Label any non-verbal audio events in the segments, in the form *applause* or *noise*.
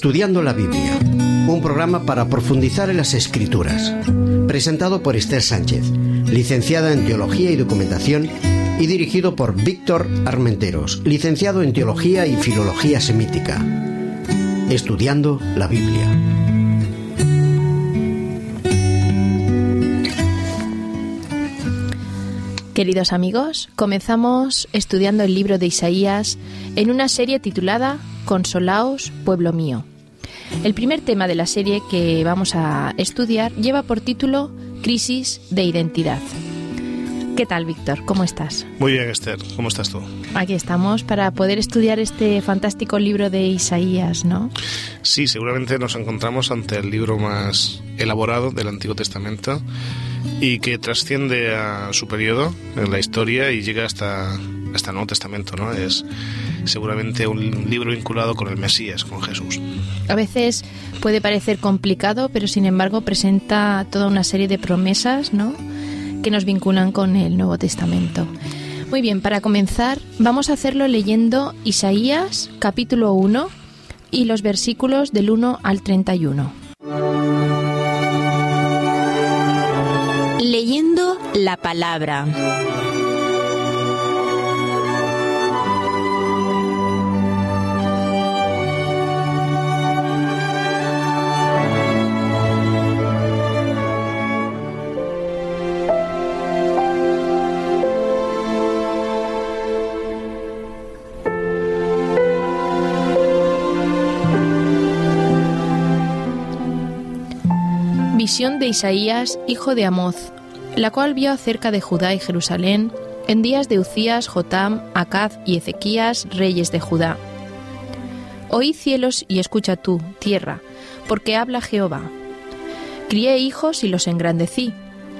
Estudiando la Biblia, un programa para profundizar en las escrituras, presentado por Esther Sánchez, licenciada en Teología y Documentación, y dirigido por Víctor Armenteros, licenciado en Teología y Filología Semítica. Estudiando la Biblia. Queridos amigos, comenzamos estudiando el libro de Isaías en una serie titulada Consolaos, pueblo mío. El primer tema de la serie que vamos a estudiar lleva por título Crisis de Identidad. ¿Qué tal, Víctor? ¿Cómo estás? Muy bien, Esther. ¿Cómo estás tú? Aquí estamos para poder estudiar este fantástico libro de Isaías, ¿no? Sí, seguramente nos encontramos ante el libro más elaborado del Antiguo Testamento y que trasciende a su periodo en la historia y llega hasta, hasta el Nuevo Testamento, ¿no? Es seguramente un libro vinculado con el Mesías, con Jesús. A veces puede parecer complicado, pero sin embargo presenta toda una serie de promesas, ¿no? que nos vinculan con el Nuevo Testamento. Muy bien, para comenzar, vamos a hacerlo leyendo Isaías capítulo 1 y los versículos del 1 al 31. Leyendo la palabra. Visión de Isaías, hijo de Amoz, la cual vio acerca de Judá y Jerusalén en días de Ucías, Jotam, Acaz y Ezequías, reyes de Judá. Oí cielos y escucha tú, tierra, porque habla Jehová. Crié hijos y los engrandecí,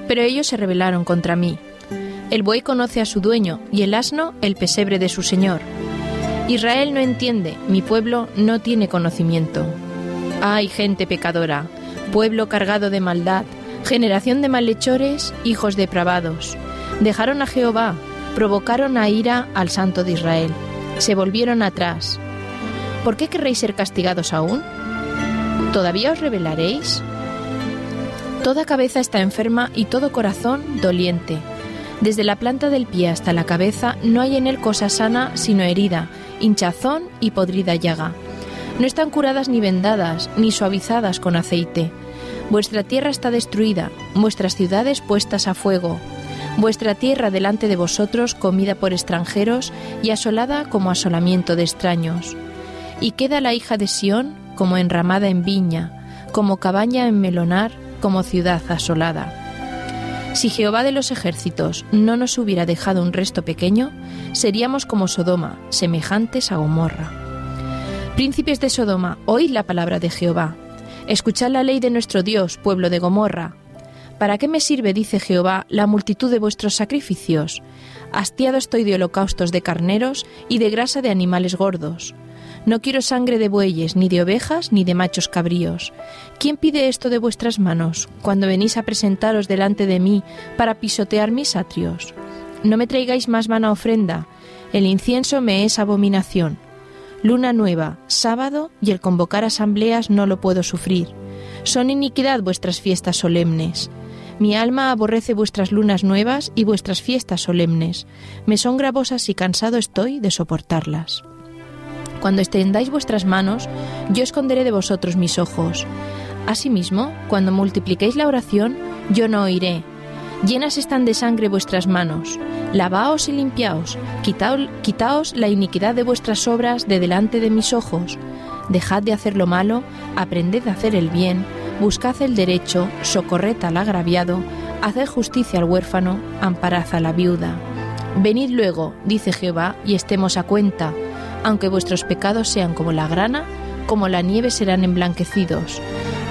pero ellos se rebelaron contra mí. El buey conoce a su dueño y el asno el pesebre de su señor. Israel no entiende, mi pueblo no tiene conocimiento. Ay, gente pecadora, pueblo cargado de maldad, generación de malhechores, hijos depravados. Dejaron a Jehová, provocaron a ira al Santo de Israel, se volvieron atrás. ¿Por qué querréis ser castigados aún? ¿Todavía os rebelaréis? Toda cabeza está enferma y todo corazón doliente. Desde la planta del pie hasta la cabeza no hay en él cosa sana sino herida, hinchazón y podrida llaga. No están curadas ni vendadas, ni suavizadas con aceite. Vuestra tierra está destruida, vuestras ciudades puestas a fuego. Vuestra tierra delante de vosotros comida por extranjeros y asolada como asolamiento de extraños. Y queda la hija de Sión como enramada en viña, como cabaña en melonar, como ciudad asolada. Si Jehová de los ejércitos no nos hubiera dejado un resto pequeño, seríamos como Sodoma, semejantes a Gomorra. Príncipes de Sodoma, oíd la palabra de Jehová. Escuchad la ley de nuestro Dios, pueblo de Gomorra. ¿Para qué me sirve, dice Jehová, la multitud de vuestros sacrificios? Hastiado estoy de holocaustos de carneros y de grasa de animales gordos. No quiero sangre de bueyes, ni de ovejas, ni de machos cabríos. ¿Quién pide esto de vuestras manos, cuando venís a presentaros delante de mí para pisotear mis atrios? No me traigáis más vana ofrenda, el incienso me es abominación luna nueva, sábado y el convocar asambleas no lo puedo sufrir. Son iniquidad vuestras fiestas solemnes. Mi alma aborrece vuestras lunas nuevas y vuestras fiestas solemnes. Me son gravosas y cansado estoy de soportarlas. Cuando extendáis vuestras manos, yo esconderé de vosotros mis ojos. Asimismo, cuando multipliquéis la oración, yo no oiré, Llenas están de sangre vuestras manos. Lavaos y limpiaos, quitaos, la iniquidad de vuestras obras de delante de mis ojos. Dejad de hacer lo malo, aprended a hacer el bien, buscad el derecho, socorred al agraviado, haced justicia al huérfano, amparad a la viuda. Venid luego, dice Jehová, y estemos a cuenta. Aunque vuestros pecados sean como la grana, como la nieve serán emblanquecidos.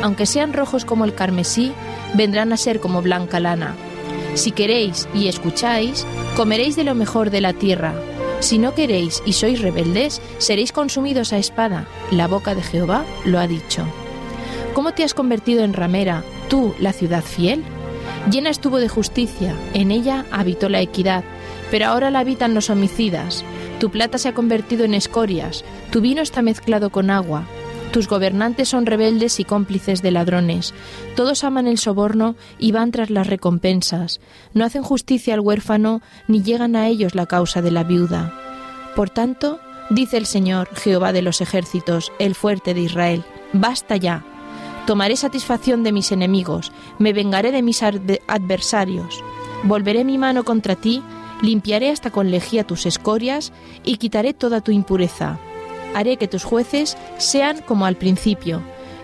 Aunque sean rojos como el carmesí, vendrán a ser como blanca lana. Si queréis y escucháis, comeréis de lo mejor de la tierra. Si no queréis y sois rebeldes, seréis consumidos a espada. La boca de Jehová lo ha dicho. ¿Cómo te has convertido en ramera, tú, la ciudad fiel? Llena estuvo de justicia, en ella habitó la equidad, pero ahora la habitan los homicidas. Tu plata se ha convertido en escorias, tu vino está mezclado con agua. Tus gobernantes son rebeldes y cómplices de ladrones. Todos aman el soborno y van tras las recompensas. No hacen justicia al huérfano ni llegan a ellos la causa de la viuda. Por tanto, dice el Señor, Jehová de los ejércitos, el fuerte de Israel, basta ya. Tomaré satisfacción de mis enemigos, me vengaré de mis adversarios. Volveré mi mano contra ti, limpiaré hasta con lejía tus escorias y quitaré toda tu impureza haré que tus jueces sean como al principio,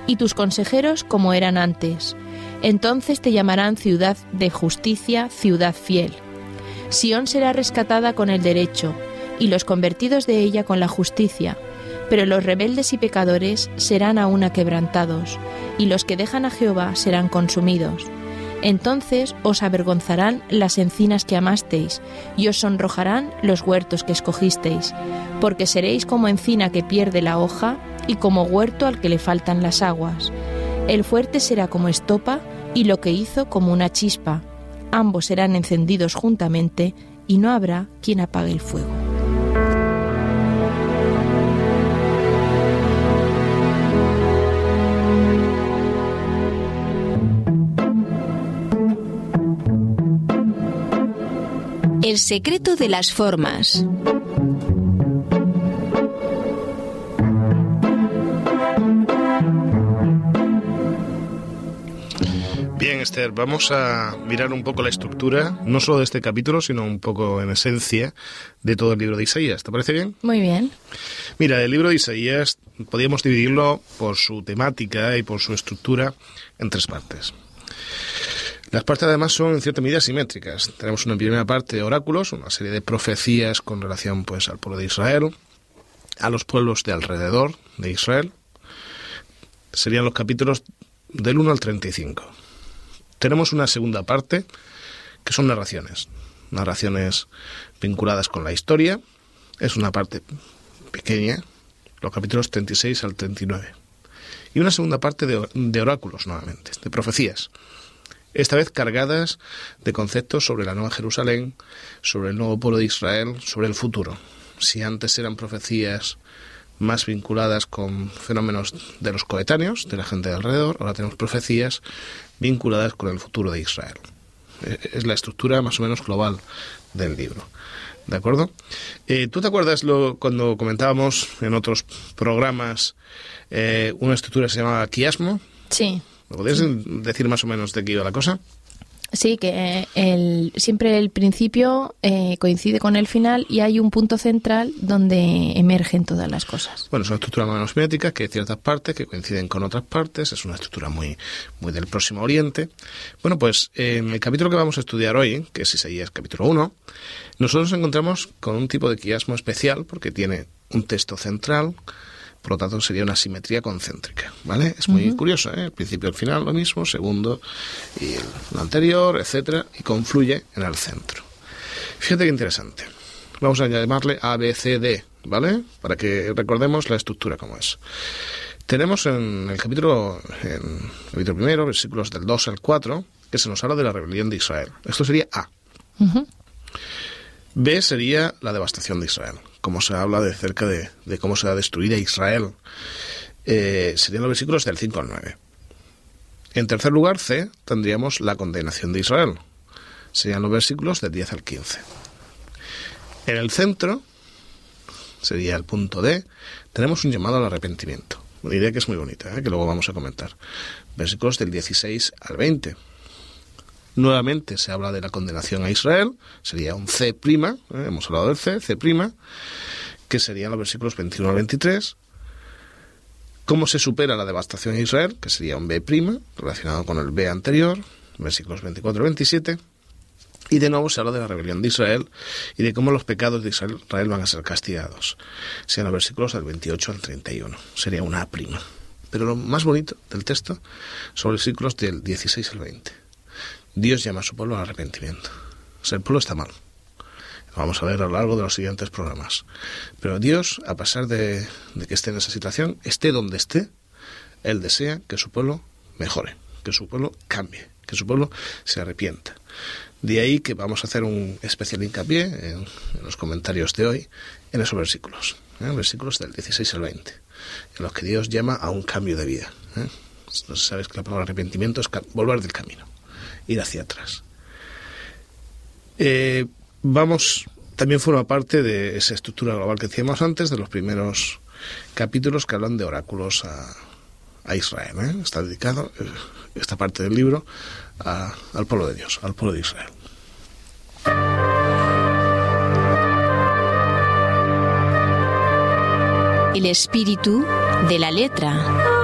y tus consejeros como eran antes. Entonces te llamarán ciudad de justicia, ciudad fiel. Sión será rescatada con el derecho, y los convertidos de ella con la justicia. Pero los rebeldes y pecadores serán aún aquebrantados, y los que dejan a Jehová serán consumidos. Entonces os avergonzarán las encinas que amasteis, y os sonrojarán los huertos que escogisteis, porque seréis como encina que pierde la hoja, y como huerto al que le faltan las aguas. El fuerte será como estopa, y lo que hizo como una chispa. Ambos serán encendidos juntamente, y no habrá quien apague el fuego. El secreto de las formas. Bien, Esther, vamos a mirar un poco la estructura, no solo de este capítulo, sino un poco en esencia de todo el libro de Isaías. ¿Te parece bien? Muy bien. Mira, el libro de Isaías podríamos dividirlo por su temática y por su estructura en tres partes. Las partes además son en cierta medida simétricas. Tenemos una primera parte de oráculos, una serie de profecías con relación pues al pueblo de Israel, a los pueblos de alrededor de Israel. Serían los capítulos del 1 al 35. Tenemos una segunda parte que son narraciones, narraciones vinculadas con la historia. Es una parte pequeña, los capítulos 36 al 39. Y una segunda parte de, de oráculos, nuevamente, de profecías esta vez cargadas de conceptos sobre la Nueva Jerusalén, sobre el nuevo pueblo de Israel, sobre el futuro. Si antes eran profecías más vinculadas con fenómenos de los coetáneos, de la gente de alrededor, ahora tenemos profecías vinculadas con el futuro de Israel. E, es la estructura más o menos global del libro. ¿De acuerdo? Eh, ¿Tú te acuerdas lo, cuando comentábamos en otros programas eh, una estructura que se llamaba quiasmo? Sí. ¿Me podrías decir más o menos de qué iba la cosa? Sí, que el, siempre el principio eh, coincide con el final y hay un punto central donde emergen todas las cosas. Bueno, es una estructura más simétrica que hay ciertas partes que coinciden con otras partes, es una estructura muy, muy del Próximo Oriente. Bueno, pues en el capítulo que vamos a estudiar hoy, que es Isaías capítulo 1, nosotros nos encontramos con un tipo de quiasmo especial porque tiene un texto central, por lo tanto, sería una simetría concéntrica, ¿vale? Es muy curioso, ¿eh? El principio y el final lo mismo, segundo y el, lo anterior, etcétera, y confluye en el centro. Fíjate qué interesante. Vamos a llamarle ABCD, ¿vale? Para que recordemos la estructura como es. Tenemos en el capítulo, en el capítulo primero, versículos del 2 al 4, que se nos habla de la rebelión de Israel. Esto sería A. B sería la devastación de Israel como se habla de cerca de, cómo se va a destruir a Israel. Eh, serían los versículos del 5 al 9. En tercer lugar, C, tendríamos la condenación de Israel. Serían los versículos del 10 al 15. En el centro, sería el punto D, tenemos un llamado al arrepentimiento. Una idea que es muy bonita, ¿eh? que luego vamos a comentar. Versículos del 16 al 20. Nuevamente se habla de la condenación a Israel, sería un C', ¿eh? hemos hablado del C, C', que serían los versículos 21 al 23. ¿Cómo se supera la devastación a Israel? Que sería un B', relacionado con el B anterior, versículos 24 al 27. Y de nuevo se habla de la rebelión de Israel y de cómo los pecados de Israel van a ser castigados. Sean los versículos del 28 al 31. Sería una A'. Pero lo más bonito del texto son los versículos del 16 al 20 Dios llama a su pueblo al arrepentimiento. O sea, el pueblo está mal. Vamos a ver a lo largo de los siguientes programas. Pero Dios, a pesar de, que esté en esa situación, esté donde esté, Él desea que su pueblo mejore, que su pueblo cambie, que su pueblo se arrepienta. De ahí que vamos a hacer un especial hincapié en, los comentarios de hoy en esos versículos. ¿eh? versículos del 16 al 20, en los que Dios llama a un cambio de vida. ¿eh? Sabes que la palabra arrepentimiento es volver del camino, ir hacia atrás. Eh, vamos, también forma parte de esa estructura global que decíamos antes, de los primeros capítulos que hablan de oráculos a, Israel. ¿eh? Está dedicado eh, esta parte del libro al pueblo de Dios, al pueblo de Israel. El espíritu de la letra.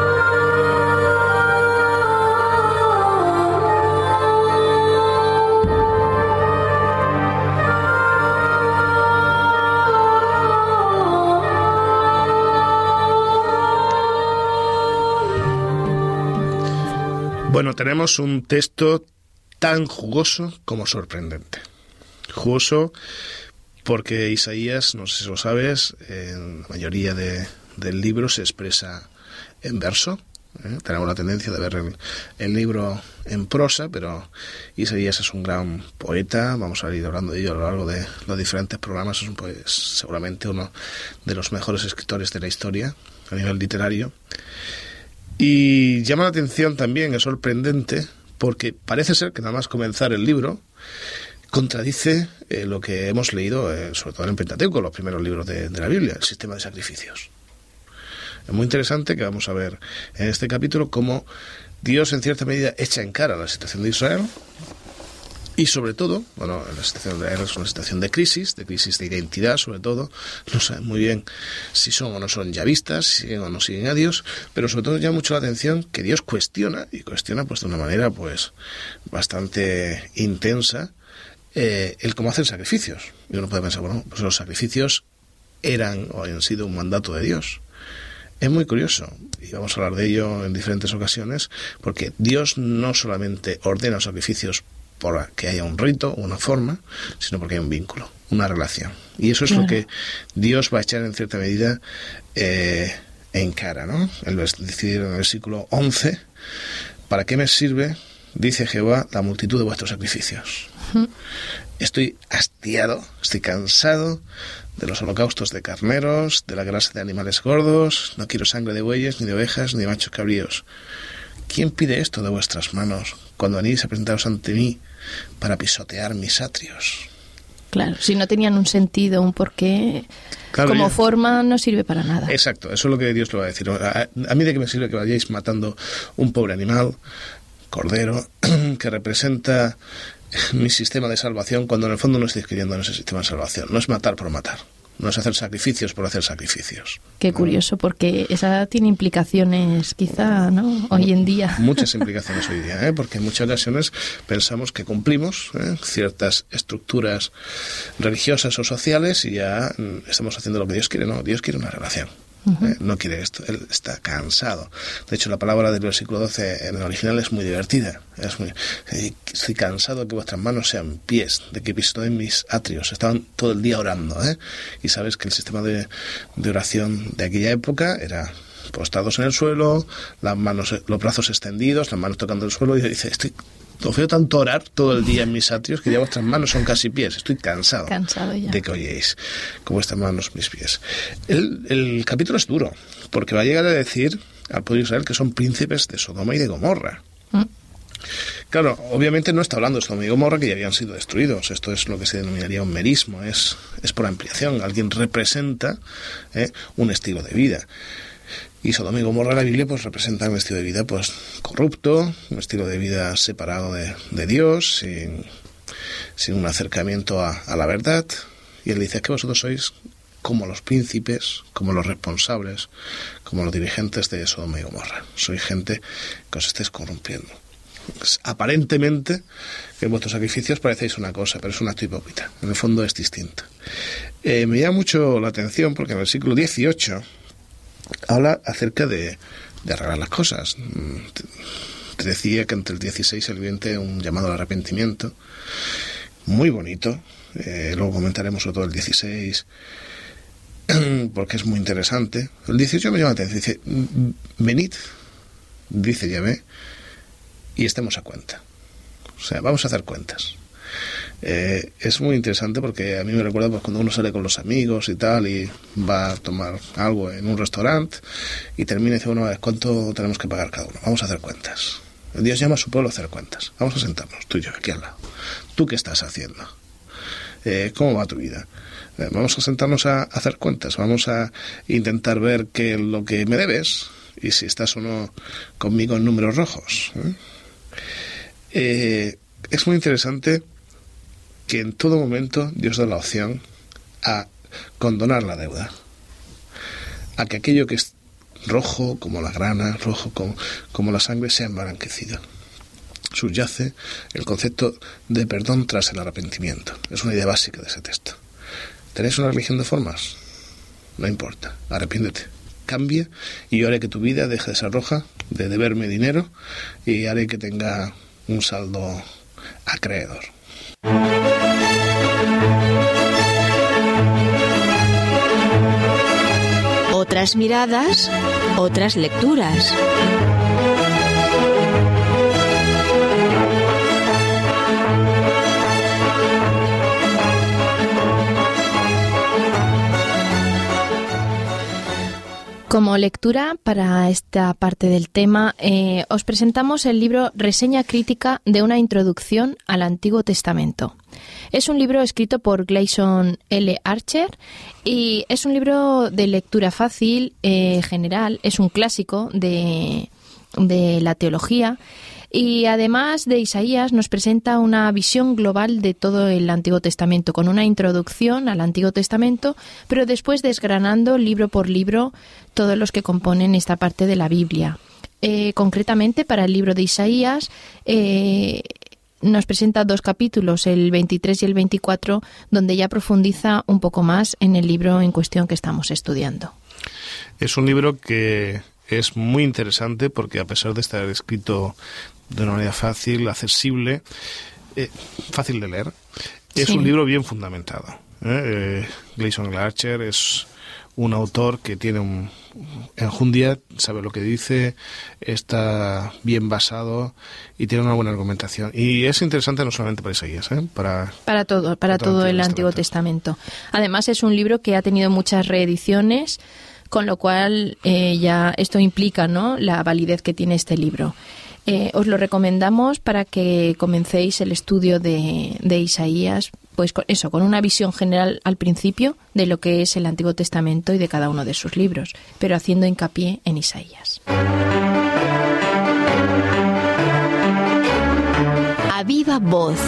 Bueno, tenemos un texto tan jugoso como sorprendente. Jugoso porque Isaías, no sé si lo sabes, en la mayoría del libro se expresa en verso. ¿eh? Tenemos la tendencia de ver el, libro en prosa, pero Isaías es un gran poeta. Vamos a ir hablando de ello a lo largo de los diferentes programas. Es un, pues, seguramente uno de los mejores escritores de la historia a nivel literario. Y llama la atención también, es sorprendente, porque parece ser que nada más comenzar el libro contradice eh, lo que hemos leído, eh, sobre todo en el Pentateuco, los primeros libros de, de la Biblia, el sistema de sacrificios. Es muy interesante que vamos a ver en este capítulo cómo Dios en cierta medida echa en cara la situación de Israel y sobre todo, bueno, la situación es una situación de crisis, de crisis de identidad sobre todo, no saben muy bien si son o no son yavistas, si siguen o no siguen a Dios, pero sobre todo llama mucho la atención que Dios cuestiona, y cuestiona pues de una manera pues bastante intensa, eh, el cómo hacer sacrificios. Y uno puede pensar, bueno, pues los sacrificios eran o han sido un mandato de Dios. Es muy curioso, y vamos a hablar de ello en diferentes ocasiones, porque Dios no solamente ordena sacrificios por que haya un rito, una forma, sino porque hay un vínculo, una relación. Y eso es lo que Dios va a echar en cierta medida eh, en cara, ¿no? A decir en el versículo 11, ¿para qué me sirve, dice Jehová, la multitud de vuestros sacrificios? Estoy hastiado, estoy cansado de los holocaustos de carneros, de la grasa de animales gordos, no quiero sangre de bueyes, ni de ovejas, ni de machos cabríos. ¿Quién pide esto de vuestras manos cuando venís a presentaros ante mí para pisotear mis atrios. Claro, si no tenían un sentido, un porqué, como forma no sirve para nada. Exacto, eso es lo que Dios lo va a decir. A, mí de qué me sirve que vayáis matando un pobre animal, cordero, *clears throat* que representa mi sistema de salvación, cuando en el fondo no estoy escribiendo en ese sistema de salvación. No es matar por matar no es hacer sacrificios por hacer sacrificios. Qué curioso, porque esa tiene implicaciones quizá, ¿no? Hoy en día. *laughs* Muchas implicaciones hoy día, ¿eh? porque en muchas ocasiones pensamos que cumplimos ¿eh? ciertas estructuras religiosas o sociales y ya mm, estamos haciendo lo que Dios quiere. No, Dios quiere una relación. Eh, no quiere esto, él está cansado. De hecho, la palabra del versículo 12 en el original es muy divertida. Es muy, eh, estoy cansado de que vuestras manos sean pies, de que en mis atrios. Estaban todo el día orando. ¿eh? Y sabes que el sistema de, de oración de aquella época era postados en el suelo, las manos, los brazos extendidos, las manos tocando el suelo, y dice, estoy os veo tanto orar todo el día en mis atrios que ya vuestras manos son casi pies. Estoy cansado, de que oyéis con vuestras manos mis pies. El, capítulo es duro, porque va a llegar a decir al pueblo de Israel que son príncipes de Sodoma y de Gomorra. Mm. Claro, obviamente no está hablando de Sodoma y Gomorra que ya habían sido destruidos. Esto es lo que se denominaría un merismo, es, es por ampliación. Alguien representa eh, un estilo de vida. Y Sodoma y Gomorra la Biblia pues representa un estilo de vida pues corrupto, un estilo de vida separado de, Dios, sin, un acercamiento a, la verdad. Y él dice que vosotros sois como los príncipes, como los responsables, como los dirigentes de Sodoma y Gomorra. Sois gente que os estáis corrompiendo. Pues, aparentemente, en vuestros sacrificios parecéis una cosa, pero es una acto hipócrita. En el fondo es distinta. Eh, me llama mucho la atención porque en el siglo 18 habla acerca de, arreglar las cosas. Te decía que entre el 16 y el 20 un llamado al arrepentimiento muy bonito. Eh, luego comentaremos sobre todo el 16 *clears throat* porque es muy interesante. El 18 me llama la atención. Dice, venid, dice Yahvé, y estemos a cuenta. O sea, vamos a hacer cuentas. Eh, es muy interesante porque a mí me recuerda pues, cuando uno sale con los amigos y tal y va a tomar algo en un restaurante y termina y dice, bueno, ¿cuánto tenemos que pagar cada uno? Vamos a hacer cuentas. Dios llama a su pueblo a hacer cuentas. Vamos a sentarnos, tú y yo, aquí al lado. ¿Tú qué estás haciendo? Eh, ¿Cómo va tu vida? Eh, vamos a sentarnos a, hacer cuentas, vamos a intentar ver qué lo que me debes y si estás o no conmigo en números rojos. es muy interesante que en todo momento Dios da la opción a condonar la deuda, a que aquello que es rojo como la grana, rojo como, como la sangre, sea emblanquecido. Subyace el concepto de perdón tras el arrepentimiento. Es una idea básica de ese texto. ¿Tenéis una religión de formas? No importa, arrepiéntete. Cambia y yo haré que tu vida deje de ser roja, de deberme dinero y haré que tenga un saldo acreedor. Otras miradas, otras lecturas. Como lectura para esta parte del tema, eh, os presentamos el libro Reseña crítica de una introducción al Antiguo Testamento. Es un libro escrito por Gleason L. Archer y es un libro de lectura fácil, eh, general, es un clásico de, de la teología y además de Isaías nos presenta una visión global de todo el Antiguo Testamento, con una introducción al Antiguo Testamento, pero después desgranando libro por libro todos los que componen esta parte de la Biblia. Eh, concretamente, para el libro de Isaías, eh, nos presenta dos capítulos, el 23 y el 24, donde ya profundiza un poco más en el libro en cuestión que estamos estudiando. Es un libro que es muy interesante porque a pesar de estar escrito de una manera fácil, accesible, eh, fácil de leer. Es un libro bien fundamentado. ¿eh? eh Gleason Larcher es un autor que tiene un enjundia, sabe lo que dice, está bien basado y tiene una buena argumentación. Y es interesante no solamente para Isaías, ¿eh? para, para todo, para, todo, el Antiguo Testamento. Además es un libro que ha tenido muchas reediciones, con lo cual eh, ya esto implica ¿no? la validez que tiene este libro. Eh, os lo recomendamos para que comencéis el estudio de, Isaías, pues con eso, con una visión general al principio de lo que es el Antiguo Testamento y de cada uno de sus libros, pero haciendo hincapié en Isaías. A voz.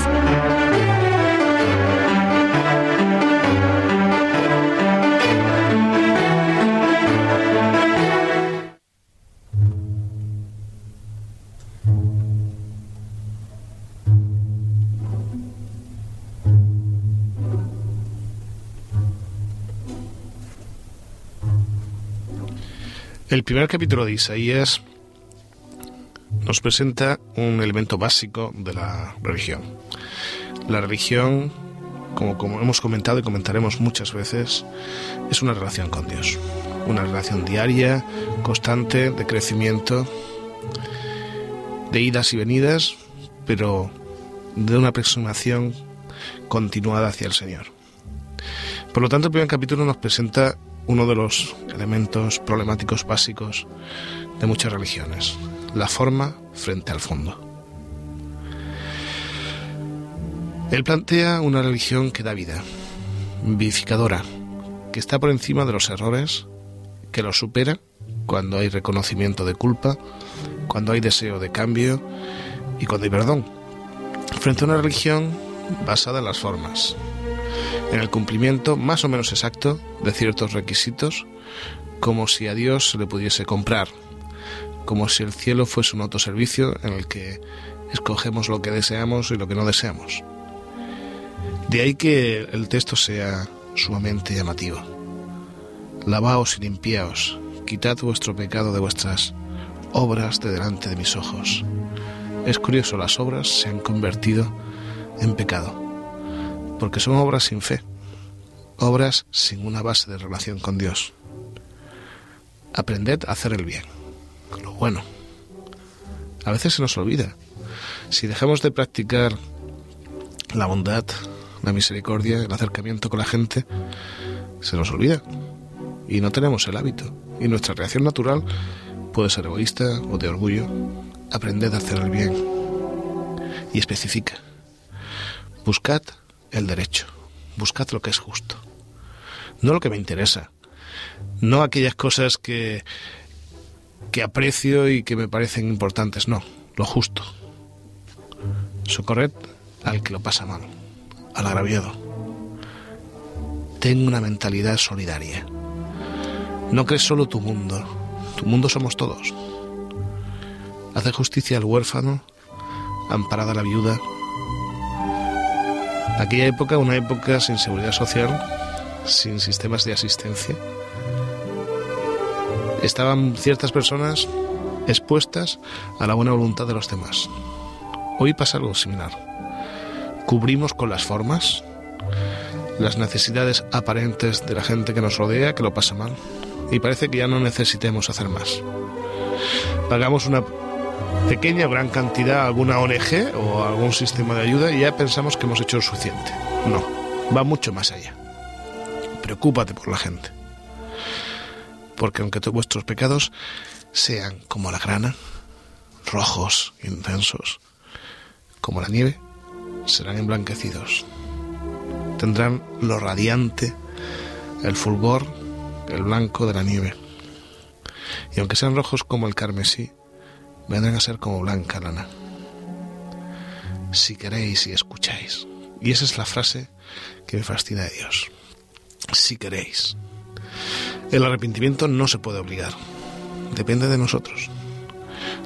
El primer capítulo de Isaías nos presenta un elemento básico de la religión. La religión, como, hemos comentado y comentaremos muchas veces, es una relación con Dios. Una relación diaria, constante, de crecimiento, de idas y venidas, pero de una aproximación continuada hacia el Señor. Por lo tanto, el primer capítulo nos presenta uno de los elementos problemáticos básicos de muchas religiones, la forma frente al fondo. Él plantea una religión que da vida, vivificadora, que está por encima de los errores, que los supera cuando hay reconocimiento de culpa, cuando hay deseo de cambio y cuando hay perdón, frente a una religión basada en las formas, en el cumplimiento más o menos exacto de ciertos requisitos, como si a Dios se le pudiese comprar, como si el cielo fuese un autoservicio en el que escogemos lo que deseamos y lo que no deseamos. De ahí que el texto sea sumamente llamativo. Lavaos y limpiaos, quitad vuestro pecado de vuestras obras de delante de mis ojos. Es curioso, las obras se han convertido en pecado porque son obras sin fe, obras sin una base de relación con Dios. Aprended a hacer el bien, lo bueno. A veces se nos olvida. Si dejamos de practicar la bondad, la misericordia, el acercamiento con la gente, se nos olvida. Y no tenemos el hábito. Y nuestra reacción natural puede ser egoísta o de orgullo. Aprended a hacer el bien. Y especifica. Buscad el derecho. Buscad lo que es justo. No lo que me interesa. No aquellas cosas que, que aprecio y que me parecen importantes. No, lo justo. Socorred al que lo pasa mal, al agraviado. Ten una mentalidad solidaria. No crees solo tu mundo, tu mundo somos todos. Hace justicia al huérfano, amparada a la viuda. Aquella época, una época sin seguridad social, sin sistemas de asistencia. Estaban ciertas personas expuestas a la buena voluntad de los demás. Hoy pasa algo similar. Cubrimos con las formas las necesidades aparentes de la gente que nos rodea, que lo pasa mal, y parece que ya no necesitemos hacer más. Pagamos una pequeña o gran cantidad alguna ONG o algún sistema de ayuda y ya pensamos que hemos hecho lo suficiente. No, va mucho más allá. Preocúpate por la gente. Porque aunque vuestros pecados sean como la grana, rojos, intensos, como la nieve, serán emblanquecidos. Tendrán lo radiante, el fulgor, el blanco de la nieve. Y aunque sean rojos como el carmesí, vendrán a ser como blanca lana. Si queréis y escucháis. Y esa es la frase que me fascina de Dios. Si queréis. El arrepentimiento no se puede obligar. Depende de nosotros.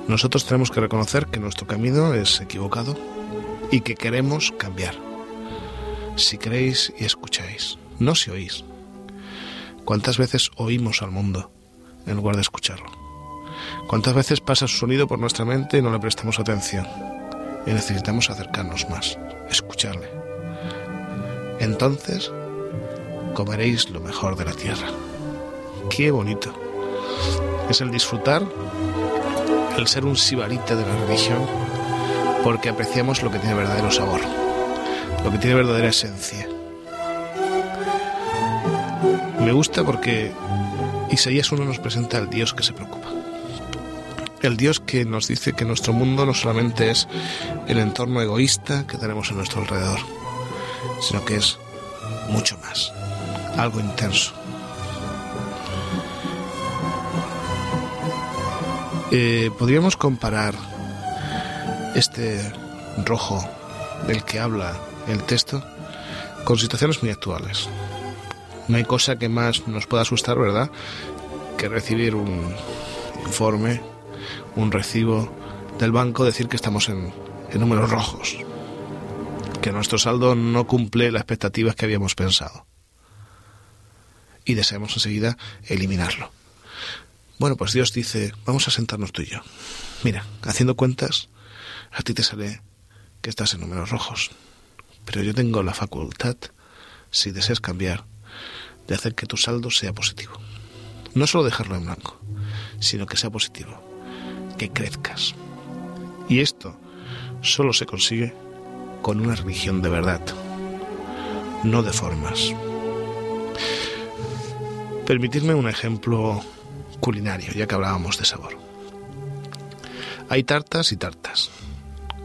Nosotros tenemos que reconocer que nuestro camino es equivocado y que queremos cambiar. Si queréis y escucháis, no si oís. ¿Cuántas veces oímos al mundo en lugar de escucharlo? ¿Cuántas veces pasa su sonido por nuestra mente y no le prestamos atención? Y necesitamos acercarnos más, escucharle. Entonces comeréis lo mejor de la tierra. Qué bonito. Es el disfrutar, el ser un sibarita de la religión, porque apreciamos lo que tiene verdadero sabor, lo que tiene verdadera esencia. Me gusta porque Isaías 1 nos presenta al Dios que se preocupa. El Dios que nos dice que nuestro mundo no solamente es el entorno egoísta que tenemos a nuestro alrededor, sino que es mucho más, algo intenso. Eh, podríamos comparar este rojo del que habla el texto con situaciones muy actuales. No hay cosa que más nos pueda asustar, ¿verdad?, que recibir un informe, un recibo del banco, decir que estamos en, números rojos, que nuestro saldo no cumple las expectativas que habíamos pensado. Y deseamos enseguida eliminarlo. Bueno, pues Dios dice, vamos a sentarnos tú y yo. Mira, haciendo cuentas, a ti te sale que estás en números rojos. Pero yo tengo la facultad, si deseas cambiar, de hacer que tu saldo sea positivo. No solo dejarlo en blanco, sino que sea positivo, que crezcas. Y esto solo se consigue con una religión de verdad, no de formas. Permitidme un ejemplo culinario, ya que hablábamos de sabor. Hay tartas y tartas.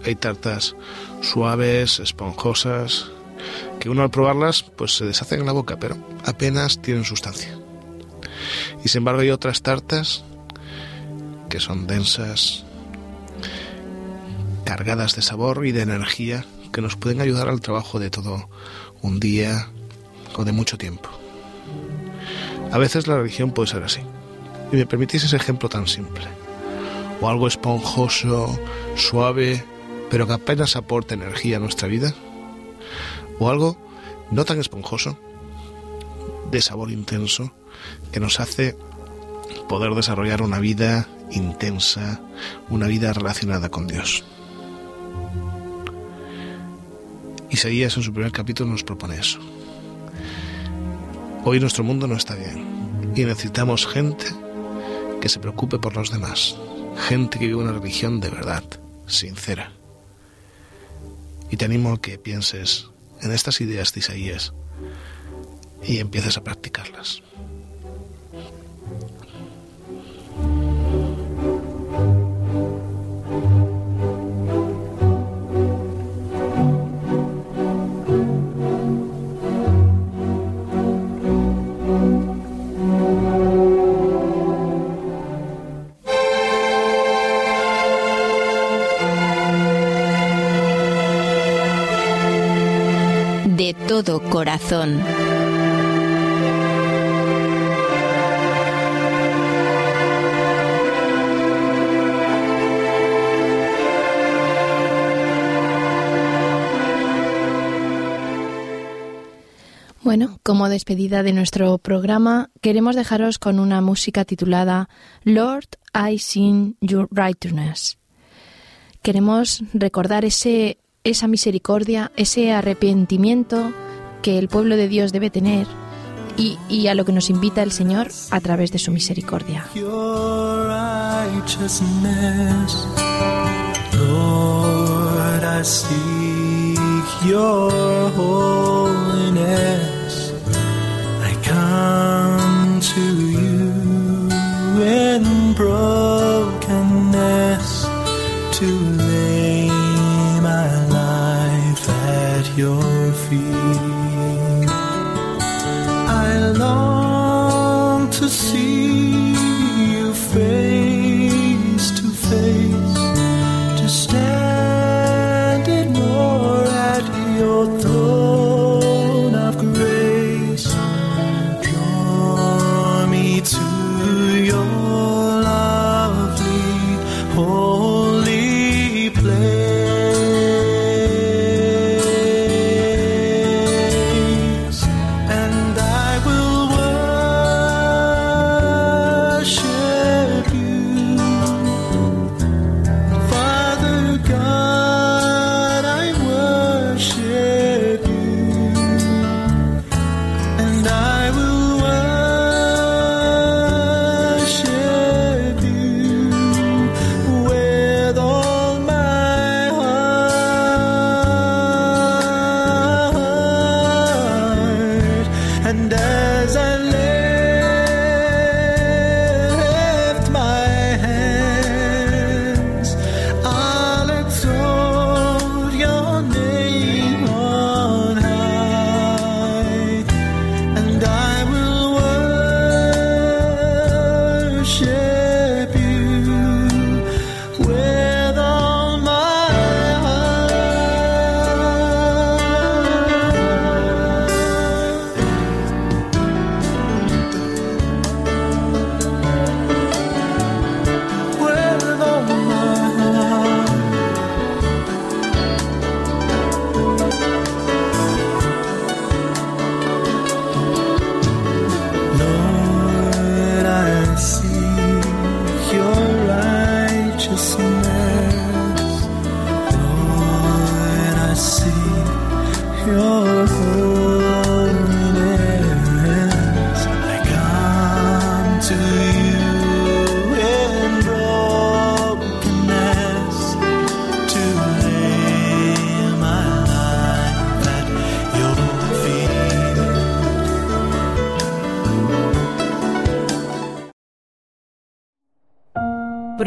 Hay tartas suaves, esponjosas, que uno al probarlas pues se deshacen en la boca, pero apenas tienen sustancia. Y sin embargo hay otras tartas que son densas, cargadas de sabor y de energía que nos pueden ayudar al trabajo de todo un día o de mucho tiempo. A veces la religión puede ser así. Y me permitís ese ejemplo tan simple. O algo esponjoso, suave, pero que apenas aporta energía a nuestra vida. O algo no tan esponjoso, de sabor intenso, que nos hace poder desarrollar una vida intensa, una vida relacionada con Dios. Isaías en su primer capítulo nos propone eso. Hoy nuestro mundo no está bien y necesitamos gente que se preocupe por los demás, gente que vive una religión de verdad, sincera. Y te animo a que pienses en estas ideas de Isaías y empieces a practicarlas. Todo corazón. Bueno, como despedida de nuestro programa, queremos dejaros con una música titulada Lord, I Sing Your Righteousness. Queremos recordar ese esa misericordia, ese arrepentimiento que el pueblo de Dios debe tener y, a lo que nos invita el Señor a través de su misericordia.